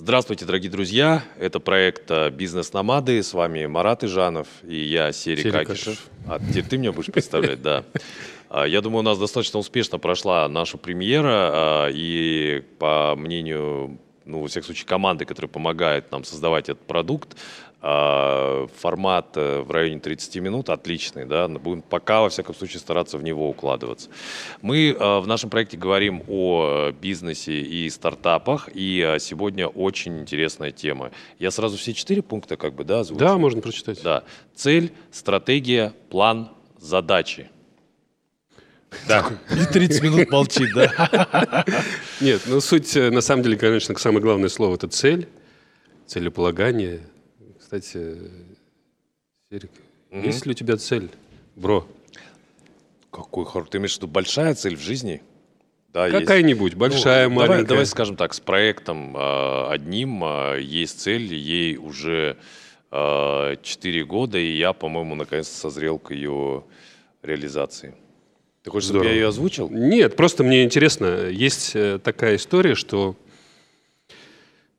Здравствуйте, дорогие друзья. Это проект э, «Бизнес-номады». С вами Марат Ижанов и я, Серик Серик Акишев. А теперь ты меня будешь представлять, да. А, Я думаю, у нас достаточно успешно прошла наша премьера. а, И по мнению, ну, во всяком случае, команды, которая помогает нам создавать этот продукт, формат э, в районе 30 минут отличный, да, будем пока, во всяком случае, стараться в него укладываться. Мы э, в нашем проекте говорим о э, бизнесе и стартапах, и сегодня очень интересная тема. Я сразу все четыре пункта как бы, да, озвучу? Да, можно прочитать. Да. Цель, стратегия, план, задачи. Да. И 30 минут молчит, да? Нет, ну суть, на самом деле, конечно, самое главное слово – это цель, целеполагание. Кстати, Серик, Мгм. есть ли у тебя цель, бро? Какой хороший. Ты имеешь в виду большая цель в жизни? Да, есть. Какая-нибудь, большая, Ну, давай- маленькая. Давай, скажем так, с проектом э, одним э, есть цель, ей уже э, 4 года, и я, по-моему, наконец-то созрел к ее реализации. Ты хочешь, чтобы я Здорово. ее озвучил? Нет, просто мне интересно. Есть э, такая история, что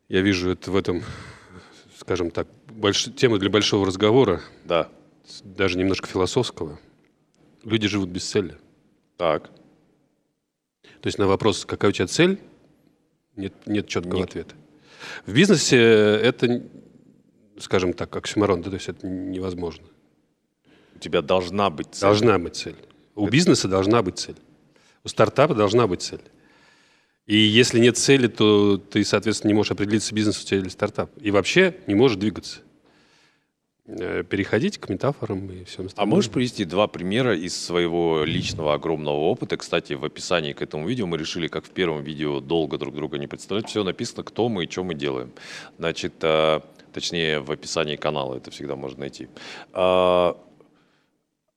я вижу это в этом, скажем так, больш... тема для большого разговора, Да. даже немножко философского. Люди живут без цели. Так. То есть на вопрос, какая у тебя цель, нет, нет четкого Нет. ответа. В бизнесе это, скажем так, оксюморон, да, то есть это невозможно. У тебя должна быть цель. Должна быть цель. У бизнеса должна быть цель. У стартапа должна быть цель. И если нет цели, то ты, соответственно, не можешь определиться, бизнес у тебя или стартап. И вообще не можешь двигаться. Э, Переходить к метафорам и всем А остальному. можешь привести два примера из своего личного огромного опыта? Кстати, в описании к этому видео мы решили, как в первом видео, долго друг друга не представлять. Все написано, кто мы и что мы делаем. Значит, э, точнее, в описании канала это всегда можно найти. А,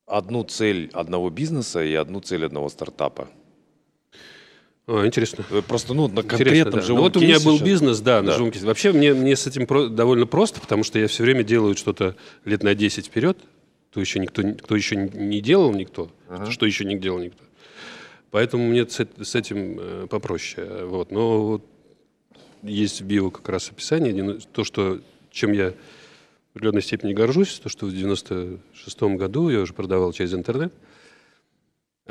Одну цель одного бизнеса и одну цель одного стартапа. А, интересно. Э, Просто, ну, на конкретном да. Ну, живом вот у меня был сейчас- бизнес, да, на Да. живом кейсе. Вообще мне, мне с этим про- довольно просто, потому что я все время делаю что-то лет на 10 вперед, кто еще, никто, кто еще не делал никто, что еще не делал никто. Поэтому мне с, с этим э, попроще. Вот. Но вот есть в био как раз описание, то, что, чем я в определенной степени горжусь, то, что в 96 году я уже продавал через интернет.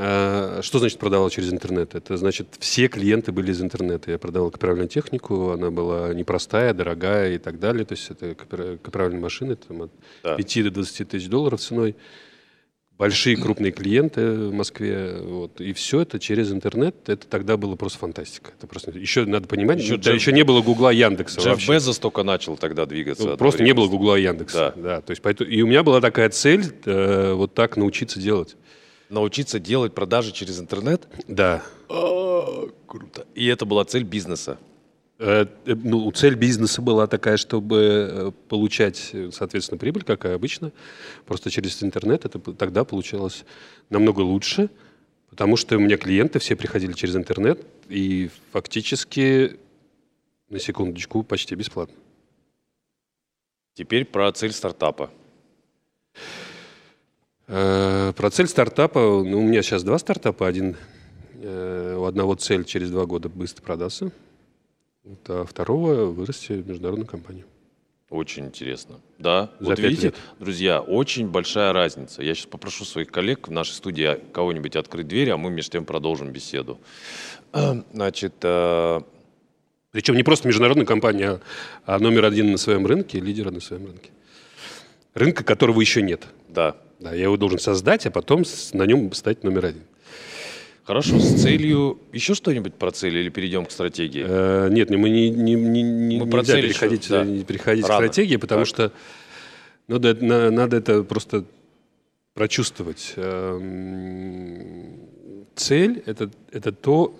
А, Что значит продавал через интернет? Это значит, все клиенты были из интернета. Я продавал копировальную технику, она была непростая, дорогая и так далее. То есть это копировальные машины там, от Да. 5 до 20 тысяч долларов ценой. Большие крупные клиенты в Москве. Вот. И все это через интернет. Это тогда было просто фантастика. Это просто... Еще надо понимать, Еще да, Джефф- еще не было Гугла, Яндекса Джефф вообще. Безос только начал тогда двигаться. Ну, просто не было. Гугла и Яндекса. Да. то есть поэтому... И у меня была такая цель э, вот так научиться делать. Научиться делать продажи через интернет? Да. Круто. И это была цель бизнеса. Э, э, Ну, цель бизнеса была такая, чтобы э, получать, соответственно, прибыль, как и обычно. Просто через интернет это тогда получалось намного лучше, потому что у меня клиенты все приходили через интернет, и фактически, на секундочку, почти бесплатно. Теперь про цель стартапа. Э, Про цель стартапа, ну, у меня сейчас два стартапа. Один, э, у одного цель через два года быстро продаться, а второго вырасти в международную компанию. Очень интересно. Да, вот видите, друзья, очень большая разница. Я сейчас попрошу своих коллег в нашей студии кого-нибудь открыть дверь, а мы между тем продолжим беседу. Значит, э, Причем не просто международная компания, а номер один на своем рынке, лидера на своем рынке. Рынка, которого еще нет. да, Да, я его должен создать, а потом на нем стать номер один. хорошо, с целью... Еще что-нибудь про цель или перейдем к стратегии? Э, нет, не- мы не, не, не, не- Мы про нельзя цель переходить, еще, да. не переходить к Рано. стратегии, потому Так. что да, на- надо это просто прочувствовать. Эм, Цель это, это то,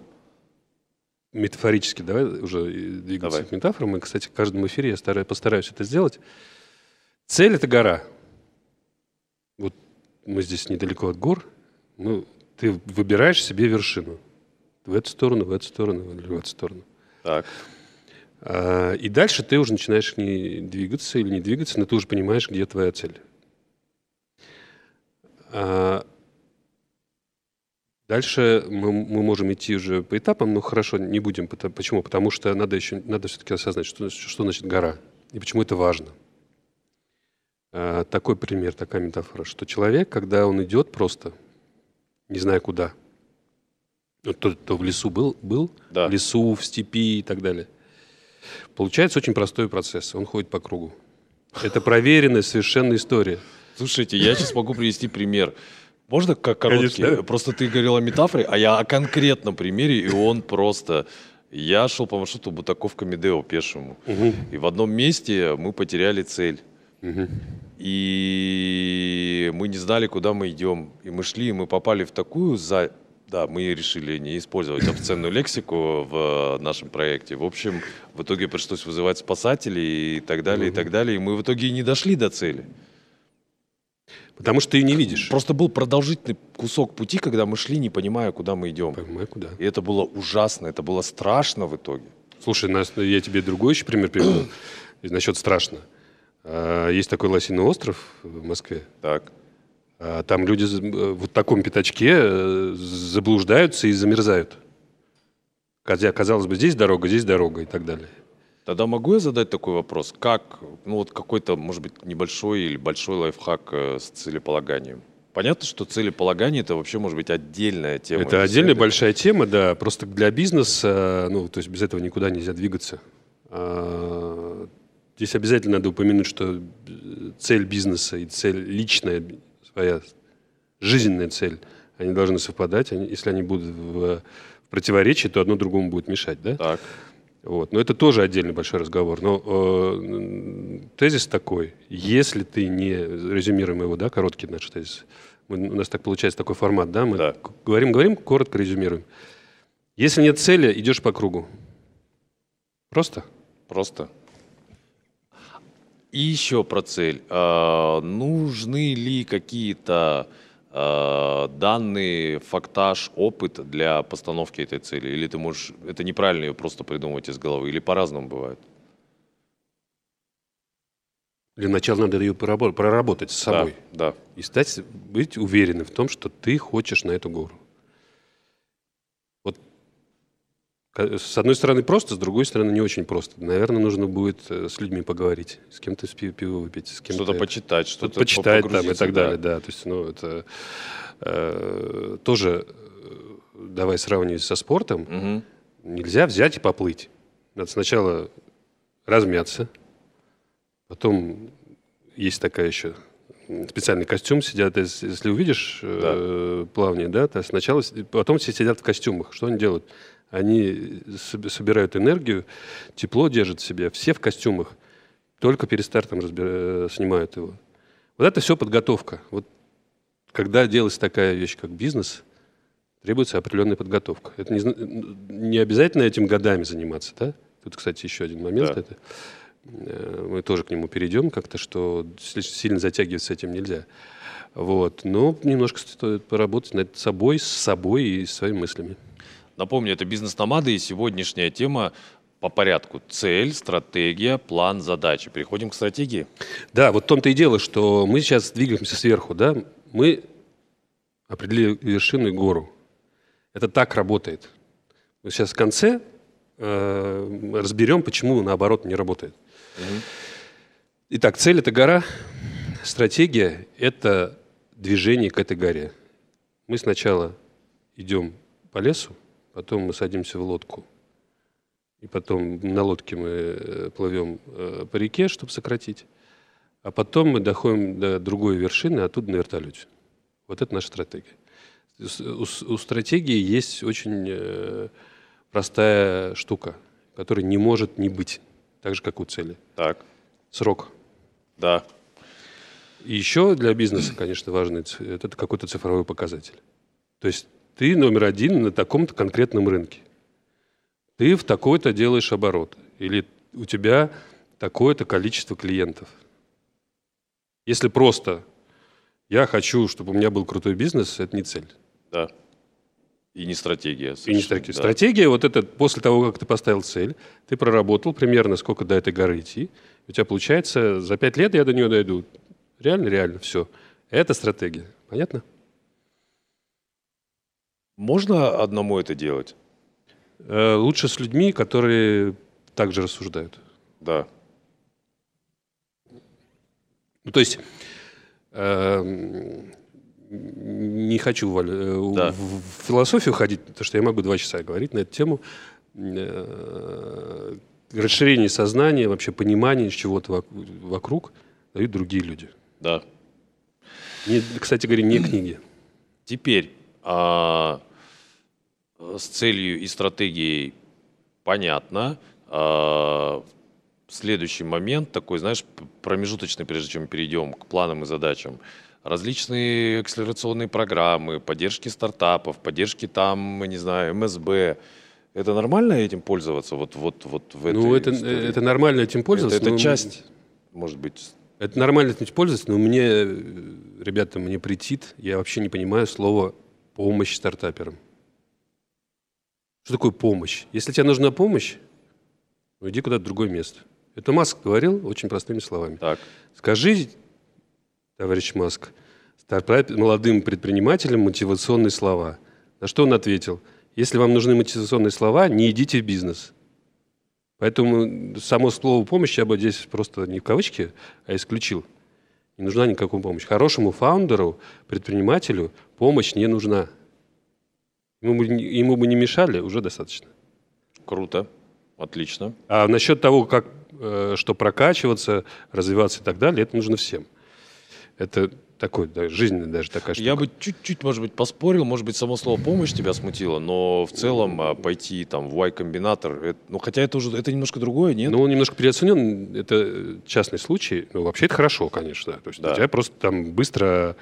метафорически, давай уже двигаться Давай. к метафорам. И, кстати, в каждом эфире я стараюсь, постараюсь это сделать. Цель — это гора. Вот мы здесь недалеко от гор. Ну, ты выбираешь себе вершину. В эту сторону, в эту сторону, или в эту сторону. Так, А, И дальше ты уже начинаешь к ней двигаться или не двигаться, но ты уже понимаешь, где твоя цель. А, Дальше мы, мы можем идти уже по этапам, но хорошо, не будем. Почему? Потому что надо еще надо все-таки осознать, что, что значит гора и почему это важно. А, такой пример, такая метафора, что человек, когда он идет просто, не зная куда, вот тот, кто в лесу был, был да. в лесу, в степи и так далее, получается очень простой процесс. Он ходит по кругу. Это проверенная совершенно история. Слушайте, я сейчас могу привести пример. Можно как короткий? Конечно. Просто ты говорил о метафоре, а я о конкретном примере, и он просто... Я шел по маршруту Бутаковка Медео пешему. Угу. И в одном месте мы потеряли цель. Угу. И мы не знали, куда мы идем. И мы шли, и мы попали в такую за... Да, мы решили не использовать обсценную лексику в нашем проекте. В общем, в итоге пришлось вызывать спасателей и так далее, и так далее. И мы в итоге и не дошли до цели. Потому что ты ее не видишь. Просто был продолжительный кусок пути, когда мы шли, не понимая, куда мы идем. Понимаю, куда. И это было ужасно, это было страшно в итоге. Слушай, я тебе другой еще пример приведу. Насчет страшно. А, есть такой Лосиный остров в Москве. Так. А, там люди в вот таком пятачке э, заблуждаются и замерзают. Хотя, казалось бы, здесь дорога, здесь дорога и так далее. Тогда могу я задать такой вопрос? Как, ну вот какой-то, может быть, небольшой или большой лайфхак э, с целеполаганием? Понятно, что целеполагание это вообще может быть отдельная тема. Это отдельная большая тема, да. Просто для бизнеса, ну, то есть без этого никуда нельзя двигаться. Здесь обязательно надо упомянуть, что цель бизнеса и цель личная, своя жизненная цель, они должны совпадать. Они, если они будут в, в противоречии, то одно другому будет мешать, да? Так. Вот. Но это тоже отдельный большой разговор. Но э, тезис такой. Если ты не... Резюмируем его, да, короткий наш тезис. Мы, у нас так получается такой формат, да? Мы да. говорим, говорим, коротко резюмируем. Если нет цели, идешь по кругу. Просто? Просто. И еще про цель. А, нужны ли какие-то Э, данные, фактаж, опыт для постановки этой цели? Или ты можешь, это неправильно ее просто придумывать из головы? Или по-разному бывает? Для начала надо ее проработать с собой. Да, да. И стать, быть уверенным в том, что ты хочешь на эту гору. С одной стороны просто, с другой стороны не очень просто. Наверное, нужно будет э, с людьми поговорить, с кем-то пиво выпить, с кем-то... Что-то почитать, что-то почитать там и так да. далее, да. То есть, ну, это э, тоже, э, давай сравнивать со спортом, угу. нельзя взять и поплыть. Надо сначала размяться, потом есть такая еще специальный костюм сидят, если увидишь да. э, плавание, да, то сначала, потом все сидят в костюмах. Что они делают? Они собирают энергию, тепло держат в себе, все в костюмах. Только перед стартом разбира... Э, снимают его. Вот это все подготовка. Вот когда делается такая вещь, как бизнес, требуется определенная подготовка. Это не, не обязательно этим годами заниматься, да? Тут, кстати, еще один момент. Да. Это, э, мы тоже к нему перейдем как-то, что сильно затягивать с этим нельзя. Вот. Но немножко стоит поработать над собой, с собой и своими мыслями. Напомню, это бизнес-номады и сегодняшняя тема по порядку. Цель, стратегия, план, задачи. Переходим к стратегии. Да, вот в том-то и дело, что мы сейчас двигаемся сверху, да, мы определили вершину и гору. Это так работает. Мы сейчас в конце э, разберем, почему наоборот не работает. Угу. Итак, цель это гора, стратегия это движение к этой горе. Мы сначала идем по лесу, потом мы садимся в лодку, и потом на лодке мы э, плывем э, по реке, чтобы сократить, а потом мы доходим до другой вершины, а оттуда на вертолете. Вот это наша стратегия. У, у стратегии есть очень э, простая штука, которая не может не быть, так же, как у цели. Так. Срок. Да. И еще для бизнеса, конечно, важный это какой-то цифровой показатель. То есть ты номер один на таком-то конкретном рынке. Ты в такой-то делаешь оборот. Или у тебя такое-то количество клиентов. Если просто я хочу, чтобы у меня был крутой бизнес, это не цель. Да. И не стратегия. И не стратегия. Да. Стратегия, вот это после того, как ты поставил цель, ты проработал примерно, сколько до этой горы идти. У тебя получается, за пять лет я до нее дойду. Реально, реально, все. Это стратегия. Понятно? Можно одному это делать? Э, лучше с людьми, которые также рассуждают. Да. Ну, то есть э, не хочу Валь, э, Да. в, в философию ходить, потому что я могу два часа говорить на эту тему. Э, расширение сознания, вообще понимание чего-то вок- вокруг дают другие люди. Да. Не- кстати говоря, не книги. Теперь а, с целью и стратегией понятно. А, следующий момент такой, знаешь, промежуточный, прежде чем перейдем к планам и задачам. Различные акселерационные программы, поддержки стартапов, поддержки там, не знаю, МСБ. Это нормально этим пользоваться? Вот, вот, вот в Ну, этой это, истории? это нормально этим пользоваться. Это, это но- часть, может быть, Это нормально этим пользоваться, но мне, э, ребята, мне претит, я вообще не понимаю слово «помощь стартаперам». Что такое помощь? Если тебе нужна помощь, ну иди куда-то в другое место. Это Маск говорил очень простыми словами. так. Скажи, товарищ Маск, молодым предпринимателям мотивационные слова. На что он ответил? Если вам нужны мотивационные слова, не идите в бизнес. Поэтому само слово помощь я бы здесь просто не в кавычки, а исключил. Не нужна никакая помощь. Хорошему фаундеру, предпринимателю помощь не нужна. Ему бы, ему бы не мешали, уже достаточно. Круто. Отлично. А насчет того, как, э, что прокачиваться, развиваться и так далее, это нужно всем. Это такой, да, жизненная даже такая штука. Я бы чуть-чуть, может быть, поспорил, может быть, само слово помощь тебя смутило, но в целом а, пойти там в Y-комбинатор, это- ну хотя это уже это немножко другое, нет? Ну, он немножко переоценен, это э, частный случай. Ну, вообще это хорошо, конечно. То есть Да. тебя просто там быстро э,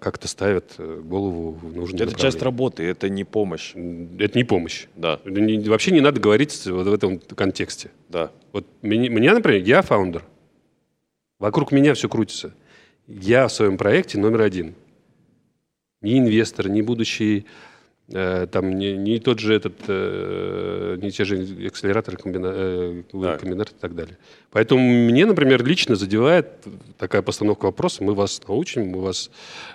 как-то ставят э, голову в нужное это часть работы, это не помощь. Это не помощь. Да, вообще не надо говорить вот в этом контексте. да. Вот меня, например, я фаундер. Вокруг меня все крутится. Я в своем проекте номер один. Ни инвестор, ни будущий, э, там, не, не тот же этот, э, не те же акселераторы, комбина, э, Да. комбинаты и так далее. Поэтому мне, например, лично задевает такая постановка вопроса. Мы вас научим, мы вас,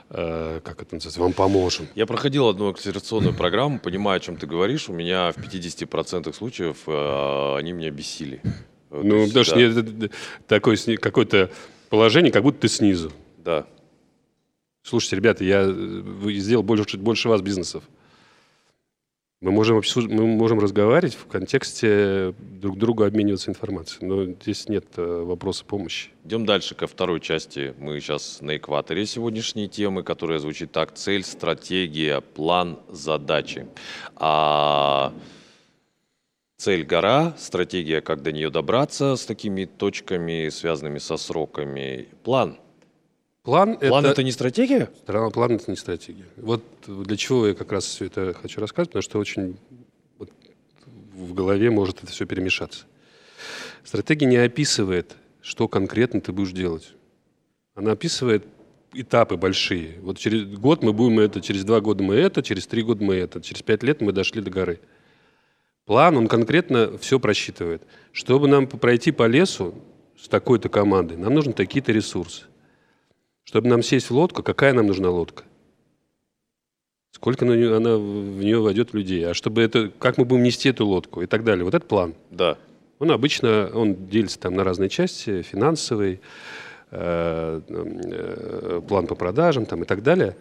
э, как это называется, вам поможем. Я проходил одну акселерационную программу, понимаю, о чем ты говоришь. У меня в 50% случаев э, они меня бесили. Ну, есть, потому что да, это такое какое-то положение, как будто ты снизу. да. Слушайте, ребята, я э, сделал больше, больше вас бизнесов. Мы можем, обсуж- мы можем разговаривать в контексте друг другу обмениваться информацией, но здесь нет э, вопроса помощи. Идем дальше ко второй части. Мы сейчас на экваторе сегодняшней темы, которая звучит так. Цель, стратегия, план, задачи. А цель гора, стратегия, как до нее добраться с такими точками, связанными со сроками. План. План, План это, это не стратегия? Стра- план это не стратегия. Вот для чего я как раз все это хочу рассказать, потому что очень вот в голове может это все перемешаться. Стратегия не описывает, что конкретно ты будешь делать. Она описывает этапы большие. Вот через год мы будем это, через два года мы это, через три года мы это, через пять лет мы дошли до горы. План, он конкретно все просчитывает. Чтобы нам пройти по лесу с такой-то командой, нам нужны такие-то ресурсы. Чтобы нам сесть в лодку, какая нам нужна лодка? Сколько на нее, она в нее войдет людей? А чтобы это, как мы будем нести эту лодку и так далее. Вот это план. Да. Он обычно, он делится там на разные части, финансовый, э, э, план по продажам там и так далее.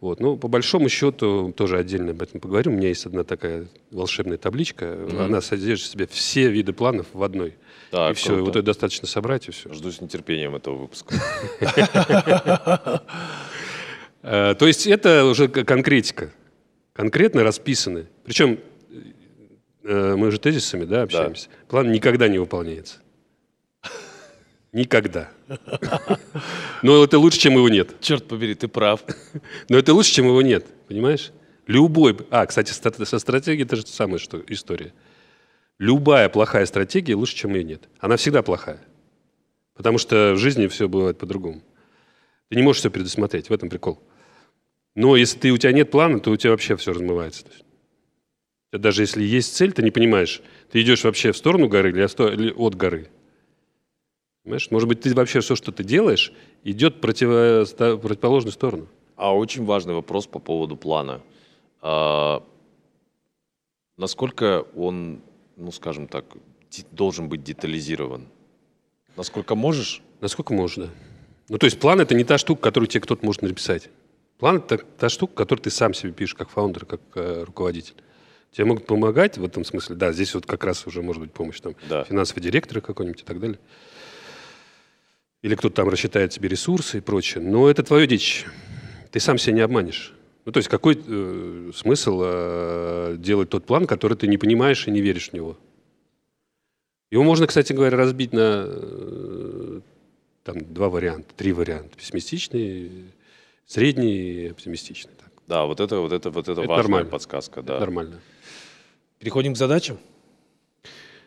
Вот. Ну, по большому счету, тоже отдельно об этом поговорю. У меня есть одна такая волшебная табличка. Она содержит в себе все виды планов в одной. Так, и все, круто. вот это достаточно собрать, и все. Жду с нетерпением этого выпуска. Э, То есть это уже конкретика. Конкретно расписаны. Причем э, мы же тезисами да, общаемся. План никогда не выполняется. Никогда. Но это лучше, чем его нет. Черт побери, ты прав. Но это лучше, чем его нет. Понимаешь? Любой... А, кстати, ста- со стратегией это же самая что, история. Любая плохая стратегия лучше, чем ее нет. Она всегда плохая. Потому что в жизни все бывает по-другому. Ты не можешь все предусмотреть, в этом прикол. Но если ты, у тебя нет плана, то у тебя вообще все размывается. Даже если есть цель, ты не понимаешь, ты идешь вообще в сторону горы или от горы. Понимаешь? Может быть, ты вообще все, что ты делаешь, идет в противо- противоположную сторону. А очень важный вопрос по поводу плана. А, насколько он, ну, скажем так, должен быть детализирован? Насколько можешь? Насколько можно. Ну, то есть план это не та штука, которую тебе кто-то может написать. План это та штука, которую ты сам себе пишешь, как фаундер, как э, руководитель. Тебе могут помогать в этом смысле. Да, здесь вот как раз уже может быть помощь там Да. финансовый директор какой-нибудь и так далее. Или кто-то там рассчитает себе ресурсы и прочее. Но это твое детище. Ты сам себя не обманешь. Ну, то есть какой э, смысл э, делать тот план, который ты не понимаешь и не веришь в него? Его можно, кстати говоря, разбить на э, там, два варианта, три варианта. Пессимистичный, средний и оптимистичный. Так. Да, вот это, вот это, вот это, Это важная нормально. подсказка, Это да. нормально. Переходим к задачам.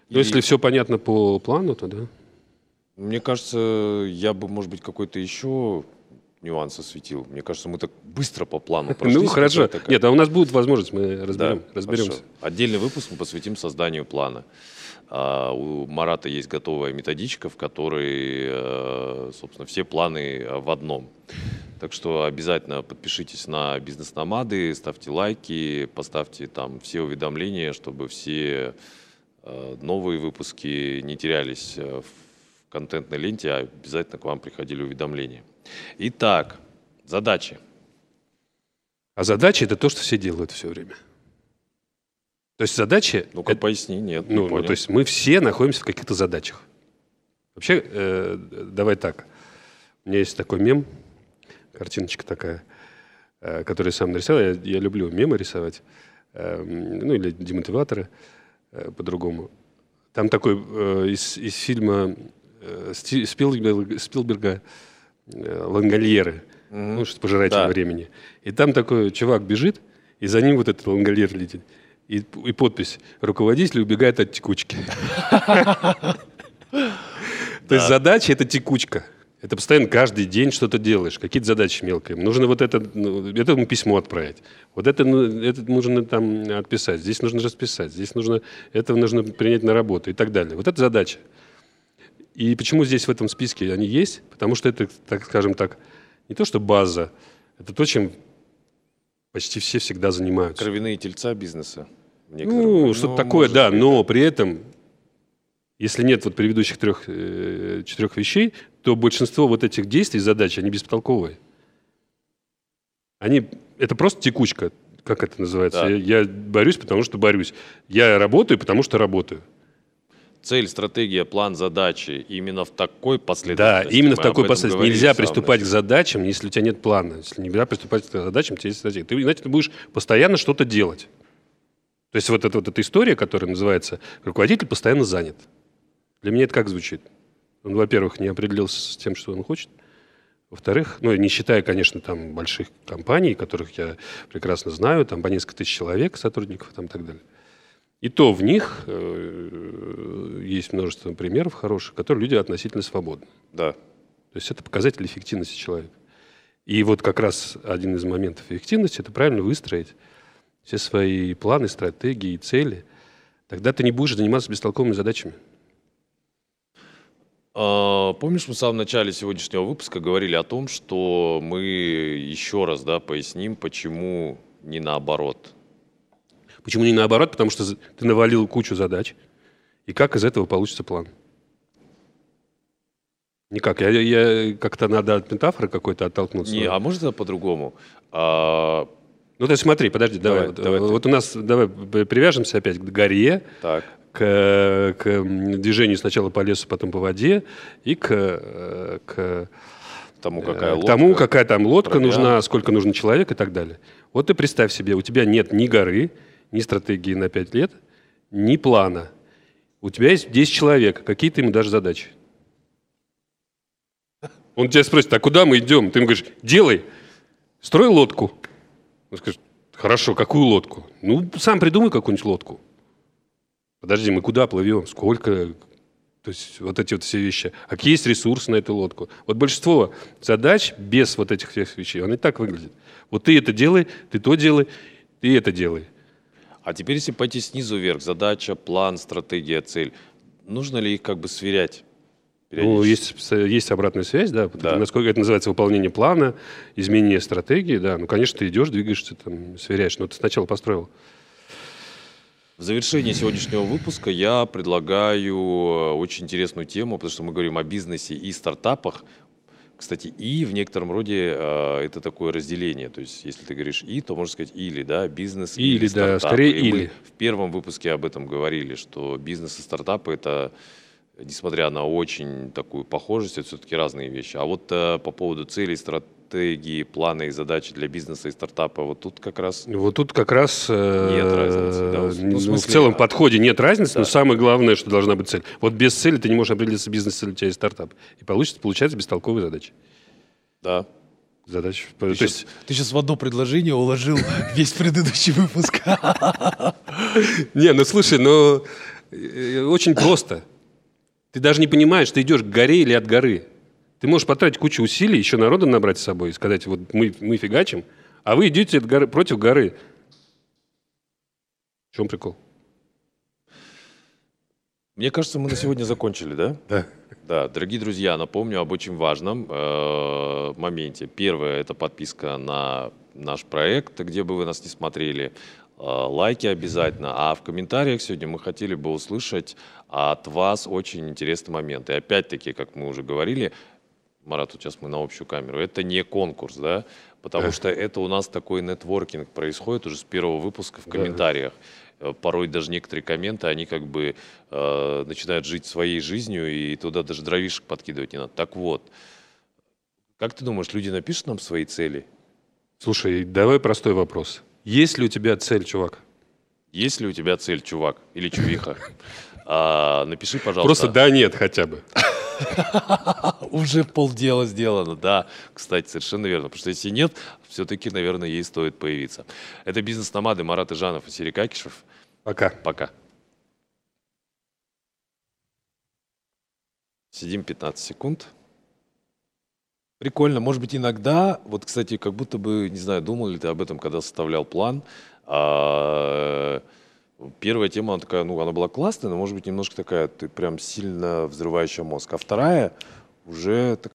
Но если все понятно по плану, то да. Мне кажется, я бы, может быть, какой-то еще нюанс осветил. Мне кажется, мы так быстро по плану прошлись. Ну, хорошо. Такая- Нет, а у нас будет возможность, мы Да, разберем, разберемся. хорошо. Отдельный выпуск мы посвятим созданию плана. А, у Марата есть готовая методичка, в которой, э, собственно, все планы в одном. Так что обязательно подпишитесь на бизнес-номады, ставьте лайки, поставьте там все уведомления, чтобы все э, новые выпуски не терялись э, в контентной ленте, а обязательно к вам приходили уведомления. Итак, задачи. А задача это то, что все делают все время. То есть задачи... Ну-ка, это- поясни, нет, не ну, ну, то есть мы все находимся в каких-то задачах. Вообще, э, давай так. У меня есть такой мем, картиночка такая, э, которую я сам нарисовал. Я, я люблю мемы рисовать. Э, ну, или демотиваторы э, по-другому. Там такой э, из, из фильма Спилберга, Спилберга э, «Лангольеры». Ну, что пожиратель Да. времени. И там такой чувак бежит, и за ним вот этот лангольер летит. И, и подпись «Руководитель убегает от текучки». То есть задача – это текучка. Это постоянно каждый день что-то делаешь, какие-то задачи мелкие. Нужно вот это, ну, этому письмо отправить. Вот это, ну, это нужно там отписать, здесь нужно расписать, здесь нужно, это нужно принять на работу и так далее. Вот это задача. И почему здесь в этом списке они есть? Потому что это, так скажем так, не то что база, это то, чем почти все всегда занимаются. Кровяные тельца бизнеса. Ну, что-то такое, может да, быть, но при этом, если нет вот предыдущих трех, э, четырех вещей, то большинство вот этих действий, задач, они бестолковые. Они, это просто текучка, как это называется. Да. Я, я борюсь, потому что борюсь. Я работаю, потому что работаю. Цель, стратегия, план, задачи именно в такой Да, последовательности. именно в такой последовательности. Нельзя приступать к задачам, если у тебя нет плана. Если нельзя приступать к задачам, у тебя есть стратегия. Ты, иначе ты будешь постоянно что-то делать. То есть вот эта вот эта история, которая называется «руководитель постоянно занят». Для меня это как звучит? Он, во-первых, не определился с тем, что он хочет. Во-вторых, ну, не считая, конечно, там больших компаний, которых я прекрасно знаю, там по несколько тысяч человек, сотрудников там, и так далее. И то в них э, есть множество примеров хороших, которые люди относительно свободны. Да. То есть это показатель эффективности человека. И вот как раз один из моментов эффективности – это правильно выстроить все свои планы, стратегии цели. Тогда ты не будешь заниматься бестолковыми задачами. А, Помнишь, мы в самом начале сегодняшнего выпуска говорили о том, что мы еще раз да, поясним, почему не наоборот. Почему не наоборот? Потому что ты навалил кучу задач. И как из этого получится план? Никак. Я, я- как-то надо от метафоры какой-то оттолкнуться. Не, а может это по-другому? А, Ну, ты смотри, подожди, давай. Давай, вот, давай ты. вот у нас, давай привяжемся опять к горе, так, к, к движению сначала по лесу, потом по воде, и к, э, к тому э, какая лодка. тому, какая там лодка провиант. нужна, сколько нужно человек и так далее. Вот ты представь себе, у тебя нет ни горы, ни стратегии на 5 лет, ни плана. У тебя есть 10 человек, какие ты ему даже задачи. Он тебя спросит, а куда мы идем? Ты ему говоришь, делай, строй лодку. Он скажет, хорошо, какую лодку? Ну, сам придумай какую-нибудь лодку. Подожди, мы куда плывем? Сколько? То есть вот эти вот все вещи. А какие есть ресурсы на эту лодку? Вот большинство задач без вот этих всех вещей, он и так выглядит. Вот ты это делай, ты то делай, ты это делай. А теперь, если пойти снизу вверх, задача, план, стратегия, цель, нужно ли их как бы сверять? Ну, есть, есть обратная связь, да, Да. насколько это называется выполнение плана, изменение стратегии, да. Ну, конечно, ты идешь, двигаешься, там, сверяешь, но ты сначала построил. В завершении сегодняшнего выпуска я предлагаю э, очень интересную тему, потому что мы говорим о бизнесе и стартапах. Кстати, и в некотором роде э, это такое разделение. То есть, если ты говоришь и, то можно сказать или, да, бизнес Или, или, да, стартапы. скорее И или. в первом выпуске об этом говорили, что бизнес и стартапы это, несмотря на очень такую похожесть, это все-таки разные вещи. А вот э, по поводу целей, стратегии, плана и задачи для бизнеса и стартапа, вот тут как раз Вот тут как раз э, Нет разницы, да? Ну, ну, в в, смысле, целом а- подходе нет разницы, но Да. самое главное, что должна быть цель. Вот без цели ты не можешь определиться, бизнес или у тебя есть стартап. И получится, получается бестолковые задачи. да, Задачи. Ты, То есть, сейчас, ты сейчас в одно предложение уложил весь предыдущий выпуск. не, ну слушай, ну э, очень просто. Ты даже не понимаешь, ты идешь к горе или от горы. Ты можешь потратить кучу усилий, еще народа набрать с собой и сказать, вот мы, мы фигачим, а вы идете от горы, против горы. В чем прикол? Мне кажется, мы на сегодня закончили, да? Да. Да, дорогие друзья, напомню об очень важном э, моменте. Первое – это подписка на наш проект, где бы вы нас не смотрели. Э, лайки обязательно. А в комментариях сегодня мы хотели бы услышать от вас очень интересный момент. И опять-таки, как мы уже говорили, Марат, вот сейчас мы на общую камеру, это не конкурс, да? Потому что это у нас такой нетворкинг происходит уже с первого выпуска в комментариях. Э, Порой даже некоторые комменты, они как бы э, начинают жить своей жизнью, и туда даже дровишек подкидывать не надо. Так вот, как ты думаешь, люди напишут нам свои цели? Слушай, давай простой вопрос. Есть ли у тебя цель, чувак? Есть ли у тебя цель, чувак или чувиха? А, напиши, пожалуйста. Просто да, нет хотя бы. Уже полдела сделано, да. Кстати, совершенно верно. Потому что если нет, все-таки, наверное, ей стоит появиться. Это бизнес-номады Марат Ижанов и Серик Акишев. Пока. Пока. Сидим 15 секунд. Прикольно. Может быть, иногда, вот, кстати, как будто бы, Не знаю, думал ли ты об этом, когда составлял план. Первая тема, она такая, ну, она была классная, но, может быть, немножко такая, ты прям сильно взрывающая мозг. А вторая уже так